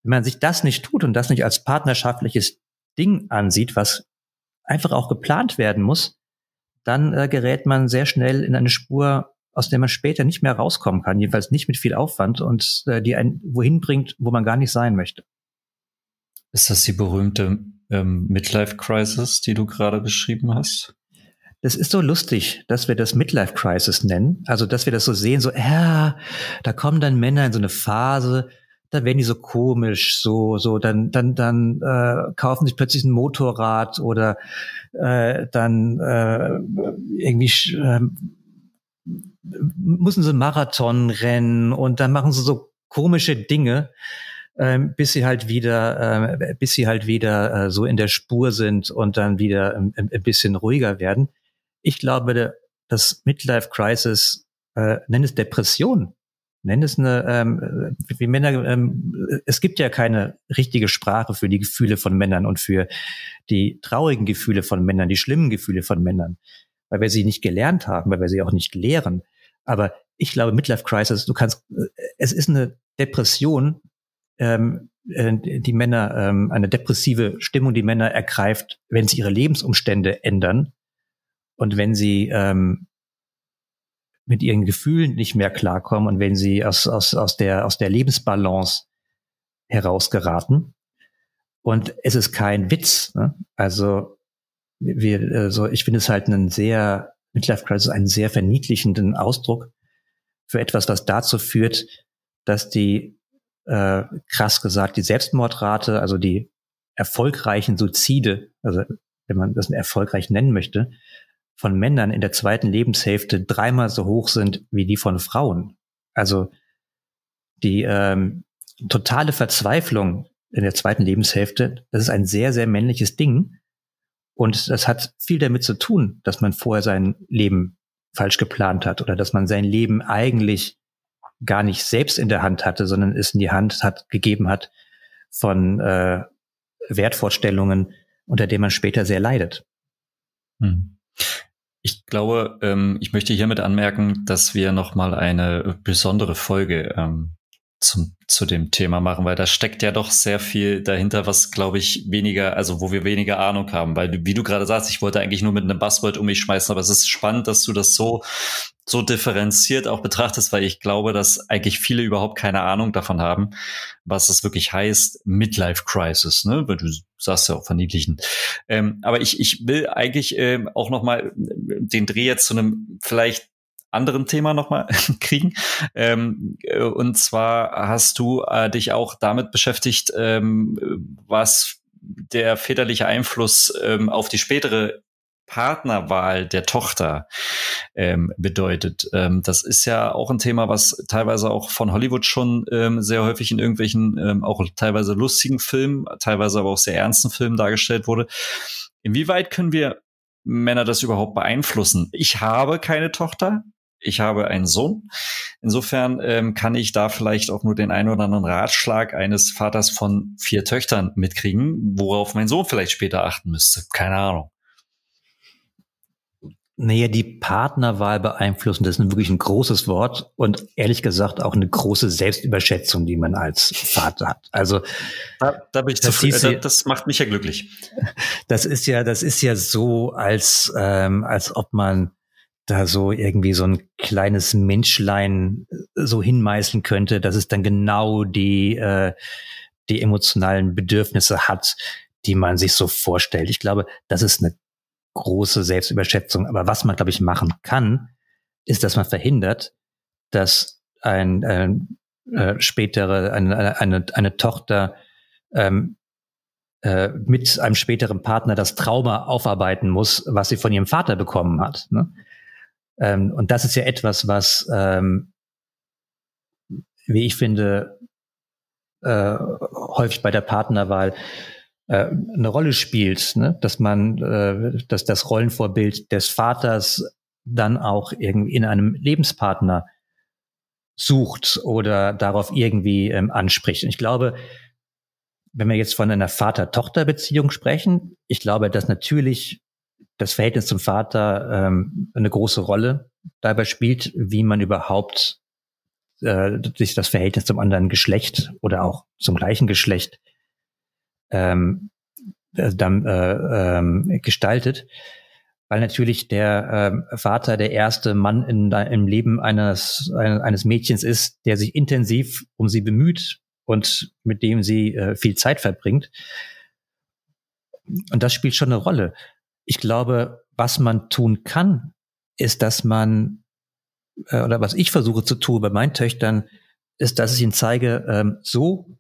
Wenn man sich das nicht tut und das nicht als partnerschaftliches Ding ansieht, was einfach auch geplant werden muss, dann äh, gerät man sehr schnell in eine Spur, aus der man später nicht mehr rauskommen kann, jedenfalls nicht mit viel Aufwand und äh, die einen wohin bringt, wo man gar nicht sein möchte.
Ist das die berühmte ähm, Midlife Crisis, die du gerade beschrieben hast?
Das ist so lustig, dass wir das Midlife Crisis nennen. Also, dass wir das so sehen, so, ja, da kommen dann Männer in so eine Phase, da werden die so komisch, so, so, dann, dann, dann äh, kaufen sich plötzlich ein Motorrad oder äh, dann äh, irgendwie äh, müssen sie Marathon rennen und dann machen sie so komische Dinge, äh, bis sie halt wieder, äh, bis sie halt wieder äh, so in der Spur sind und dann wieder ein, ein bisschen ruhiger werden. Ich glaube, das Midlife Crisis, äh, nenn es Depression, nenn es eine, ähm, wie Männer, ähm, es gibt ja keine richtige Sprache für die Gefühle von Männern und für die traurigen Gefühle von Männern, die schlimmen Gefühle von Männern, weil wir sie nicht gelernt haben, weil wir sie auch nicht lehren. Aber ich glaube, Midlife Crisis, du kannst, es ist eine Depression, ähm, äh, die Männer, ähm, eine depressive Stimmung, die Männer ergreift, wenn sie ihre Lebensumstände ändern und wenn sie ähm, mit ihren Gefühlen nicht mehr klarkommen und wenn sie aus, aus, aus, der, aus der Lebensbalance herausgeraten. Und es ist kein Witz. Ne? Also wir, also ich finde es halt einen sehr, Midlife Crisis einen sehr verniedlichenden Ausdruck für etwas, was dazu führt, dass die, äh, krass gesagt, die Selbstmordrate, also die erfolgreichen Suizide, also wenn man das erfolgreich nennen möchte, von Männern in der zweiten Lebenshälfte dreimal so hoch sind wie die von Frauen. Also die ähm, totale Verzweiflung in der zweiten Lebenshälfte, das ist ein sehr, sehr männliches Ding. Und das hat viel damit zu tun, dass man vorher sein Leben falsch geplant hat oder dass man sein Leben eigentlich gar nicht selbst in der Hand hatte, sondern es in die Hand hat gegeben hat von äh, Wertvorstellungen, unter denen man später sehr leidet.
Hm. Ich glaube, ähm, ich möchte hiermit anmerken, dass wir nochmal eine besondere Folge ähm, zum, zu dem Thema machen, weil da steckt ja doch sehr viel dahinter, was glaube ich weniger, also wo wir weniger Ahnung haben, weil wie du gerade sagst, ich wollte eigentlich nur mit einem Buzzword um mich schmeißen, aber es ist spannend, dass du das so so differenziert auch betrachtest, weil ich glaube, dass eigentlich viele überhaupt keine Ahnung davon haben, was es wirklich heißt, Midlife Crisis, ne? Weil du sagst ja auch verniedlichen. Ähm, aber ich, ich will eigentlich ähm, auch noch mal den Dreh jetzt zu einem vielleicht anderen Thema nochmal kriegen. Ähm, äh, und zwar hast du äh, dich auch damit beschäftigt, ähm, was der väterliche Einfluss ähm, auf die spätere Partnerwahl der Tochter ähm, bedeutet. Ähm, das ist ja auch ein Thema, was teilweise auch von Hollywood schon ähm, sehr häufig in irgendwelchen, ähm, auch teilweise lustigen Filmen, teilweise aber auch sehr ernsten Filmen dargestellt wurde. Inwieweit können wir Männer das überhaupt beeinflussen? Ich habe keine Tochter. Ich habe einen Sohn. Insofern ähm, kann ich da vielleicht auch nur den einen oder anderen Ratschlag eines Vaters von vier Töchtern mitkriegen, worauf mein Sohn vielleicht später achten müsste. Keine Ahnung.
Naja, die Partnerwahl beeinflussen, das ist wirklich ein großes Wort und ehrlich gesagt auch eine große Selbstüberschätzung, die man als Vater hat. Also
da, da bin ich das, zufrieden. das macht mich ja glücklich.
Das ist ja, das ist ja so, als ähm, als ob man da so irgendwie so ein kleines Menschlein so hinmeißeln könnte, dass es dann genau die äh, die emotionalen Bedürfnisse hat, die man sich so vorstellt. Ich glaube, das ist eine große Selbstüberschätzung. Aber was man, glaube ich, machen kann, ist, dass man verhindert, dass ein äh, äh, spätere, eine, eine, eine Tochter ähm, äh, mit einem späteren Partner das Trauma aufarbeiten muss, was sie von ihrem Vater bekommen hat. Ne? Ähm, und das ist ja etwas, was, ähm, wie ich finde, äh, häufig bei der Partnerwahl äh, eine Rolle spielt, ne? dass man, äh, dass das Rollenvorbild des Vaters dann auch irgendwie in einem Lebenspartner sucht oder darauf irgendwie ähm, anspricht. Und ich glaube, wenn wir jetzt von einer Vater-Tochter-Beziehung sprechen, ich glaube, dass natürlich das Verhältnis zum Vater ähm, eine große Rolle dabei spielt, wie man überhaupt äh, sich das Verhältnis zum anderen Geschlecht oder auch zum gleichen Geschlecht ähm, äh, dann äh, ähm, gestaltet, weil natürlich der äh, Vater der erste Mann in, im Leben eines, eines Mädchens ist, der sich intensiv um sie bemüht und mit dem sie äh, viel Zeit verbringt. Und das spielt schon eine Rolle. Ich glaube, was man tun kann, ist, dass man, äh, oder was ich versuche zu tun bei meinen Töchtern, ist, dass ich ihnen zeige, ähm, so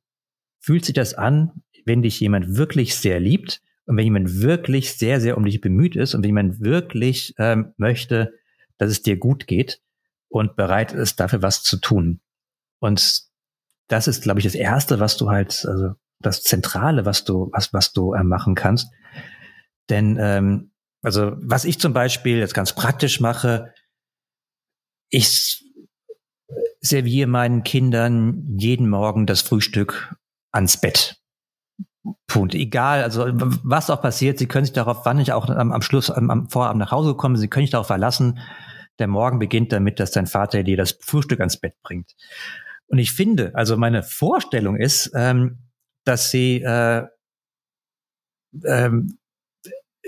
fühlt sich das an, wenn dich jemand wirklich sehr liebt und wenn jemand wirklich sehr, sehr um dich bemüht ist und wenn jemand wirklich ähm, möchte, dass es dir gut geht und bereit ist, dafür was zu tun. Und das ist, glaube ich, das Erste, was du halt, also das Zentrale, was du, was, was du äh, machen kannst. Denn ähm, also was ich zum Beispiel jetzt ganz praktisch mache, ich serviere meinen Kindern jeden Morgen das Frühstück ans Bett. Punkt. Egal, also was auch passiert, sie können sich darauf, wann ich auch am, am Schluss, am, am Vorabend nach Hause komme, sie können sich darauf verlassen, der Morgen beginnt damit, dass dein Vater dir das Frühstück ans Bett bringt. Und ich finde, also meine Vorstellung ist, ähm, dass sie äh, ähm,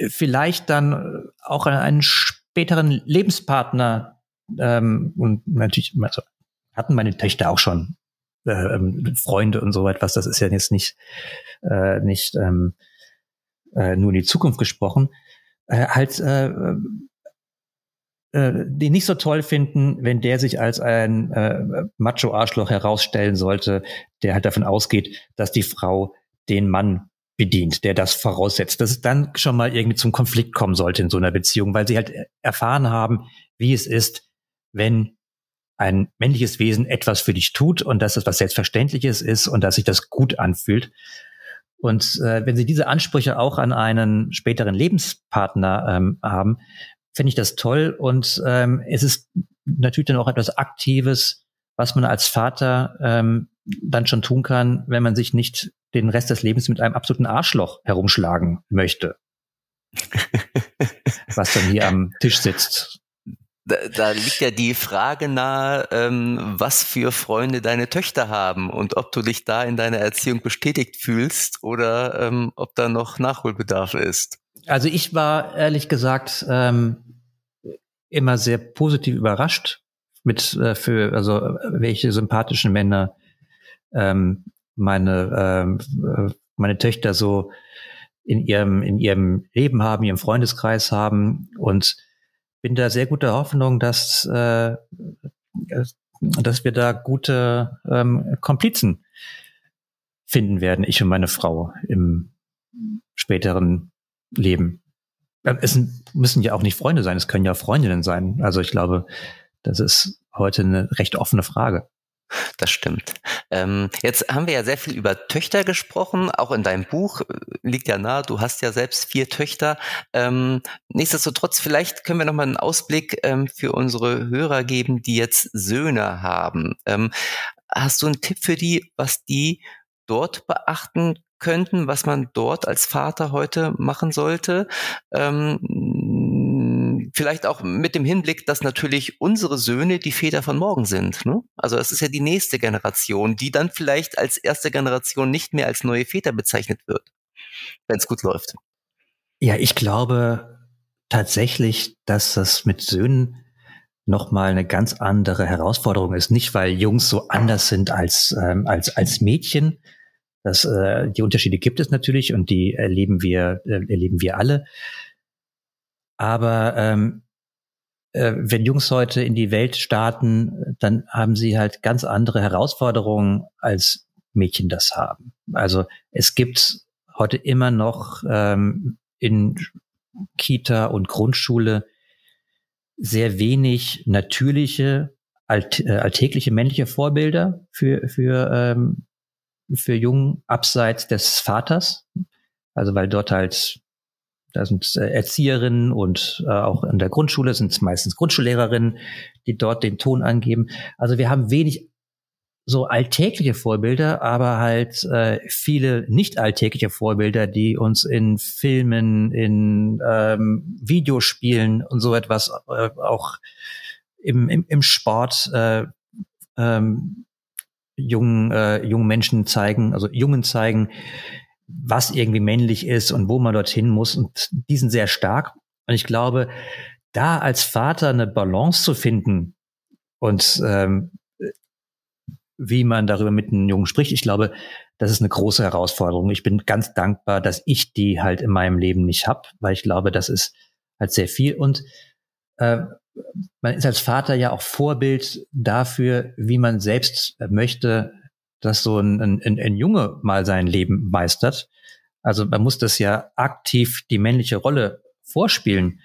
vielleicht dann auch einen späteren Lebenspartner ähm, und natürlich also hatten meine Töchter auch schon äh, ähm, Freunde und so etwas. Das ist ja jetzt nicht äh, nicht ähm, äh, nur in die Zukunft gesprochen. Äh, halt äh, äh, die nicht so toll finden, wenn der sich als ein äh, Macho-Arschloch herausstellen sollte, der halt davon ausgeht, dass die Frau den Mann bedient, der das voraussetzt, dass es dann schon mal irgendwie zum Konflikt kommen sollte in so einer Beziehung, weil sie halt erfahren haben, wie es ist, wenn ein männliches Wesen etwas für dich tut und dass es was Selbstverständliches ist und dass sich das gut anfühlt. Und äh, wenn sie diese Ansprüche auch an einen späteren Lebenspartner ähm, haben, finde ich das toll. Und ähm, es ist natürlich dann auch etwas Aktives, was man als Vater ähm, dann schon tun kann, wenn man sich nicht den Rest des Lebens mit einem absoluten Arschloch herumschlagen möchte. was dann hier am Tisch sitzt.
Da, da liegt ja die Frage nahe, ähm, was für Freunde deine Töchter haben und ob du dich da in deiner Erziehung bestätigt fühlst oder ähm, ob da noch Nachholbedarf ist.
Also ich war ehrlich gesagt ähm, immer sehr positiv überrascht mit äh, für also welche sympathischen Männer ähm, meine, ähm, äh, meine Töchter so in ihrem, in ihrem Leben haben, ihrem Freundeskreis haben und bin da sehr guter Hoffnung, dass, äh, dass wir da gute ähm, Komplizen finden werden, ich und meine Frau im späteren Leben. Es müssen ja auch nicht Freunde sein, es können ja Freundinnen sein. Also ich glaube, das ist heute eine recht offene Frage.
Das stimmt. Ähm, jetzt haben wir ja sehr viel über Töchter gesprochen. Auch in deinem Buch äh, liegt ja nahe, du hast ja selbst vier Töchter. Ähm, nichtsdestotrotz, vielleicht können wir nochmal einen Ausblick ähm, für unsere Hörer geben, die jetzt Söhne haben. Ähm, hast du einen Tipp für die, was die dort beachten könnten, was man dort als Vater heute machen sollte? Ähm, vielleicht auch mit dem Hinblick, dass natürlich unsere Söhne die Väter von morgen sind. Ne? Also es ist ja die nächste Generation, die dann vielleicht als erste Generation nicht mehr als neue Väter bezeichnet wird, wenn es gut läuft.
Ja, ich glaube tatsächlich, dass das mit Söhnen nochmal eine ganz andere Herausforderung ist. Nicht, weil Jungs so anders sind als, ähm, als, als Mädchen. Das, äh, die Unterschiede gibt es natürlich und die erleben wir, äh, erleben wir alle. Aber ähm, äh, wenn Jungs heute in die Welt starten, dann haben sie halt ganz andere Herausforderungen, als Mädchen das haben. Also es gibt heute immer noch ähm, in Kita und Grundschule sehr wenig natürliche, alt, äh, alltägliche männliche Vorbilder für, für, ähm, für Jungen abseits des Vaters. Also weil dort halt da sind äh, Erzieherinnen und äh, auch in der Grundschule sind es meistens Grundschullehrerinnen, die dort den Ton angeben. Also wir haben wenig so alltägliche Vorbilder, aber halt äh, viele nicht alltägliche Vorbilder, die uns in Filmen, in ähm, Videospielen und so etwas äh, auch im, im, im Sport äh, ähm, jungen, äh, jungen Menschen zeigen, also Jungen zeigen, was irgendwie männlich ist und wo man dorthin muss. Und die sind sehr stark. Und ich glaube, da als Vater eine Balance zu finden und ähm, wie man darüber mit einem Jungen spricht, ich glaube, das ist eine große Herausforderung. Ich bin ganz dankbar, dass ich die halt in meinem Leben nicht habe, weil ich glaube, das ist halt sehr viel. Und äh, man ist als Vater ja auch Vorbild dafür, wie man selbst möchte, dass so ein, ein, ein Junge mal sein Leben meistert. Also man muss das ja aktiv die männliche Rolle vorspielen,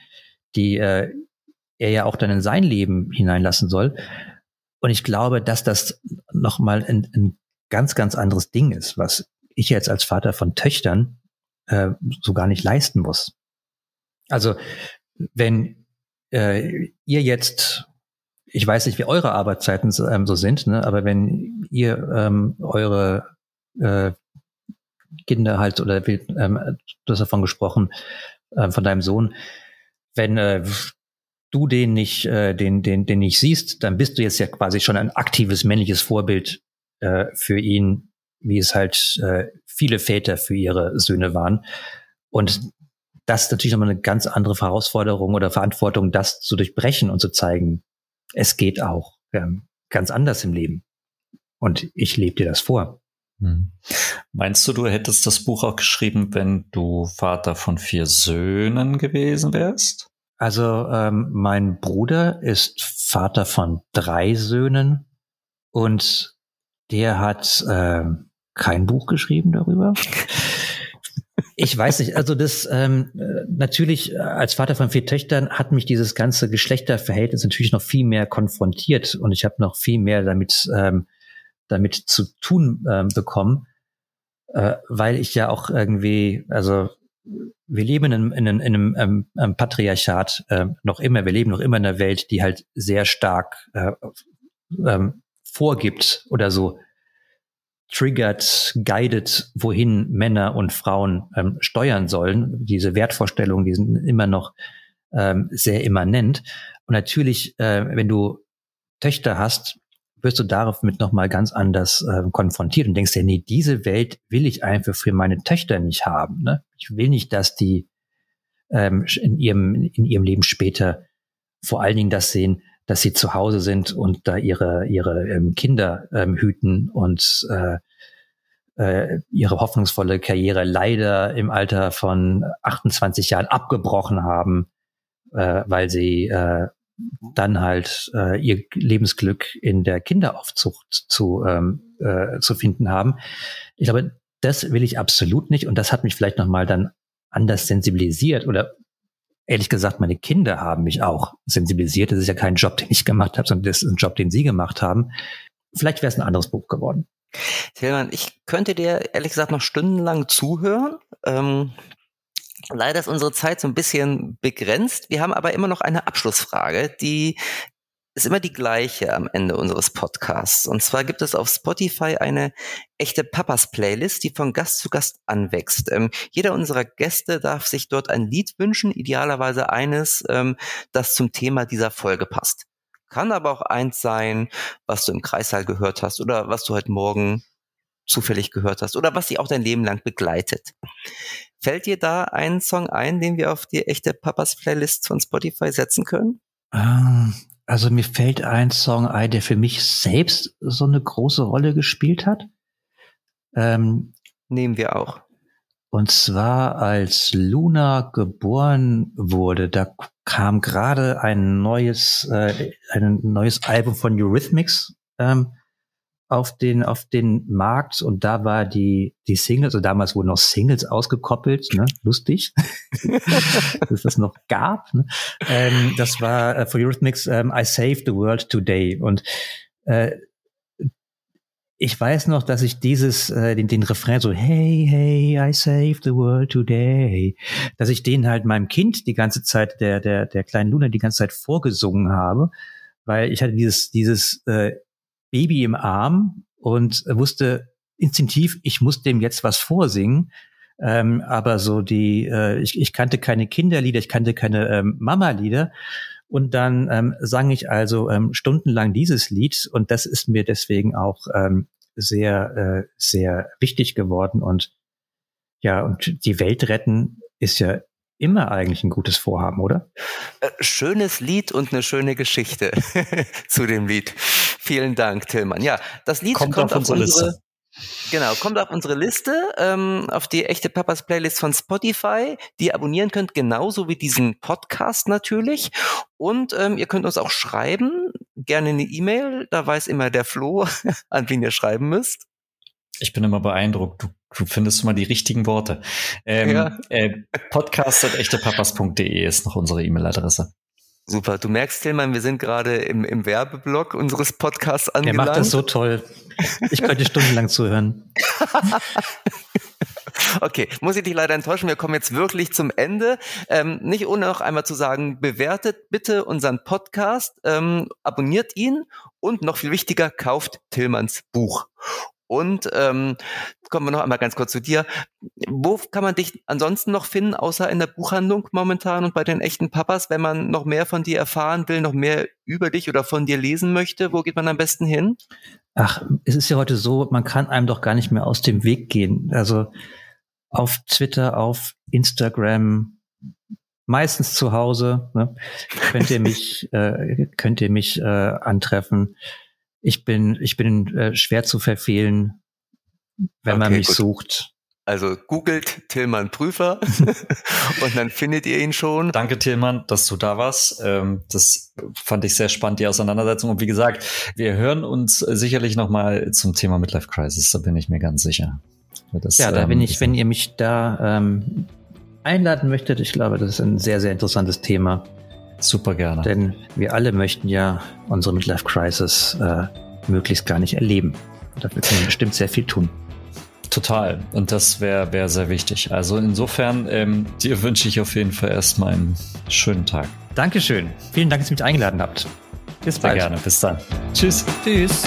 die äh, er ja auch dann in sein Leben hineinlassen soll. Und ich glaube, dass das nochmal ein, ein ganz, ganz anderes Ding ist, was ich jetzt als Vater von Töchtern äh, so gar nicht leisten muss. Also wenn äh, ihr jetzt, ich weiß nicht, wie eure Arbeitszeiten ähm, so sind, ne, aber wenn ihr ähm, eure äh, Kinder halt oder ähm, du hast davon gesprochen, äh, von deinem Sohn, wenn äh, du den nicht, äh, den, den, den nicht siehst, dann bist du jetzt ja quasi schon ein aktives männliches Vorbild äh, für ihn, wie es halt äh, viele Väter für ihre Söhne waren. Und das ist natürlich nochmal eine ganz andere Herausforderung oder Verantwortung, das zu durchbrechen und zu zeigen, es geht auch ähm, ganz anders im Leben. Und ich lebe dir das vor.
Hm. Meinst du, du hättest das Buch auch geschrieben, wenn du Vater von vier Söhnen gewesen wärst?
Also ähm, mein Bruder ist Vater von drei Söhnen und der hat äh, kein Buch geschrieben darüber. Ich weiß nicht, also das ähm, natürlich als Vater von vier Töchtern hat mich dieses ganze Geschlechterverhältnis natürlich noch viel mehr konfrontiert und ich habe noch viel mehr damit ähm, damit zu tun ähm, bekommen, äh, weil ich ja auch irgendwie, also wir leben in, in, in einem, ähm, ähm, Patriarchat äh, noch immer, wir leben noch immer in einer Welt, die halt sehr stark äh, ähm, vorgibt oder so triggert, guidet, wohin Männer und Frauen ähm, steuern sollen. Diese Wertvorstellungen, die sind immer noch ähm, sehr immanent. Und natürlich, äh, wenn du Töchter hast, wirst du damit nochmal ganz anders äh, konfrontiert und denkst dir, nee, diese Welt will ich einfach für meine Töchter nicht haben. Ne? Ich will nicht, dass die ähm, in, ihrem, in ihrem Leben später vor allen Dingen das sehen, dass sie zu Hause sind und da ihre, ihre ähm, Kinder ähm, hüten und äh, äh, ihre hoffnungsvolle Karriere leider im Alter von 28 Jahren abgebrochen haben, äh, weil sie äh, dann halt äh, ihr Lebensglück in der Kinderaufzucht zu, ähm, äh, zu finden haben. Ich glaube, das will ich absolut nicht und das hat mich vielleicht nochmal dann anders sensibilisiert oder ehrlich gesagt, meine Kinder haben mich auch sensibilisiert. Das ist ja kein Job, den ich gemacht habe, sondern das ist ein Job, den sie gemacht haben. Vielleicht wäre es ein anderes Buch geworden.
Tillmann, ich könnte dir ehrlich gesagt noch stundenlang zuhören. Ähm, Leider ist unsere Zeit so ein bisschen begrenzt. Wir haben aber immer noch eine Abschlussfrage, die ist immer die gleiche am Ende unseres Podcasts. Und zwar gibt es auf Spotify eine echte Papas-Playlist, die von Gast zu Gast anwächst. Ähm, jeder unserer Gäste darf sich dort ein Lied wünschen, idealerweise eines, ähm, das zum Thema dieser Folge passt. Kann aber auch eins sein, was du im Kreissaal gehört hast oder was du heute Morgen zufällig gehört hast oder was dich auch dein Leben lang begleitet. Fällt dir da ein Song ein, den wir auf die echte Papas Playlist von Spotify setzen können?
Ähm, also mir fällt ein Song ein, der für mich selbst so eine große Rolle gespielt hat.
Ähm, Nehmen wir auch.
Und zwar als Luna geboren wurde, da kam gerade ein neues, äh, ein neues Album von Eurythmics ähm, auf den, auf den Markt und da war die, die Singles, also damals wurden noch Singles ausgekoppelt, ne? lustig, dass das noch gab. Ne? Ähm, das war äh, für Eurythmics ähm, I Saved the World Today und äh, ich weiß noch, dass ich dieses, äh, den, den Refrain so, hey, hey, I saved the world today, dass ich den halt meinem Kind die ganze Zeit, der, der, der kleinen Luna die ganze Zeit vorgesungen habe, weil ich hatte dieses, dieses äh, Baby im Arm und wusste instinktiv, ich muss dem jetzt was vorsingen. Ähm, aber so die, äh, ich, ich kannte keine Kinderlieder, ich kannte keine ähm, Mama-Lieder. Und dann ähm, sang ich also ähm, stundenlang dieses Lied und das ist mir deswegen auch ähm, sehr, äh, sehr wichtig geworden. Und ja, und die Welt retten ist ja immer eigentlich ein gutes Vorhaben, oder?
Äh, schönes Lied und eine schöne Geschichte zu dem Lied. Vielen Dank, Tillmann. Ja, das Lied kommt, kommt auf, unsere, unsere Genau, kommt auf unsere Liste, ähm, auf die echte Papas Playlist von Spotify, die ihr abonnieren könnt, genauso wie diesen Podcast natürlich. Und ähm, ihr könnt uns auch schreiben, gerne eine E-Mail, da weiß immer der Flo, an wen ihr schreiben müsst.
Ich bin immer beeindruckt. Du, du findest immer die richtigen Worte. Ähm, ja. äh, podcast.echtepapas.de ist noch unsere E-Mail-Adresse.
Super. Du merkst, Tillmann, wir sind gerade im, im Werbeblock unseres Podcasts
angelangt. Er macht das so toll. Ich könnte stundenlang zuhören.
Okay, muss ich dich leider enttäuschen. Wir kommen jetzt wirklich zum Ende. Ähm, nicht ohne noch einmal zu sagen, bewertet bitte unseren Podcast, ähm, abonniert ihn und noch viel wichtiger, kauft Tillmanns Buch. Und ähm, kommen wir noch einmal ganz kurz zu dir. Wo kann man dich ansonsten noch finden, außer in der Buchhandlung momentan und bei den echten Papas, wenn man noch mehr von dir erfahren will, noch mehr über dich oder von dir lesen möchte? Wo geht man am besten hin?
Ach, es ist ja heute so, man kann einem doch gar nicht mehr aus dem Weg gehen. Also auf Twitter, auf Instagram, meistens zu Hause, ne, könnt ihr mich, äh, könnt ihr mich äh, antreffen. Ich bin, ich bin äh, schwer zu verfehlen, wenn okay, man mich gut. sucht.
Also googelt Tillmann Prüfer und dann findet ihr ihn schon.
Danke Tillmann, dass du da warst. Ähm, das fand ich sehr spannend, die Auseinandersetzung. Und wie gesagt, wir hören uns sicherlich noch mal zum Thema Midlife Crisis, da bin ich mir ganz sicher.
Das, ja, da ähm, bin ich, wenn ihr mich da ähm, einladen möchtet, ich glaube, das ist ein sehr, sehr interessantes Thema.
Super gerne.
Denn wir alle möchten ja unsere Midlife Crisis äh, möglichst gar nicht erleben. Dafür können wir bestimmt sehr viel tun.
Total. Und das wäre wär sehr wichtig. Also insofern, ähm, dir wünsche ich auf jeden Fall erstmal einen schönen Tag.
Dankeschön. Vielen Dank, dass ihr mich eingeladen habt.
Bis bald. Sehr gerne. Bis dann.
Tschüss. Tschüss.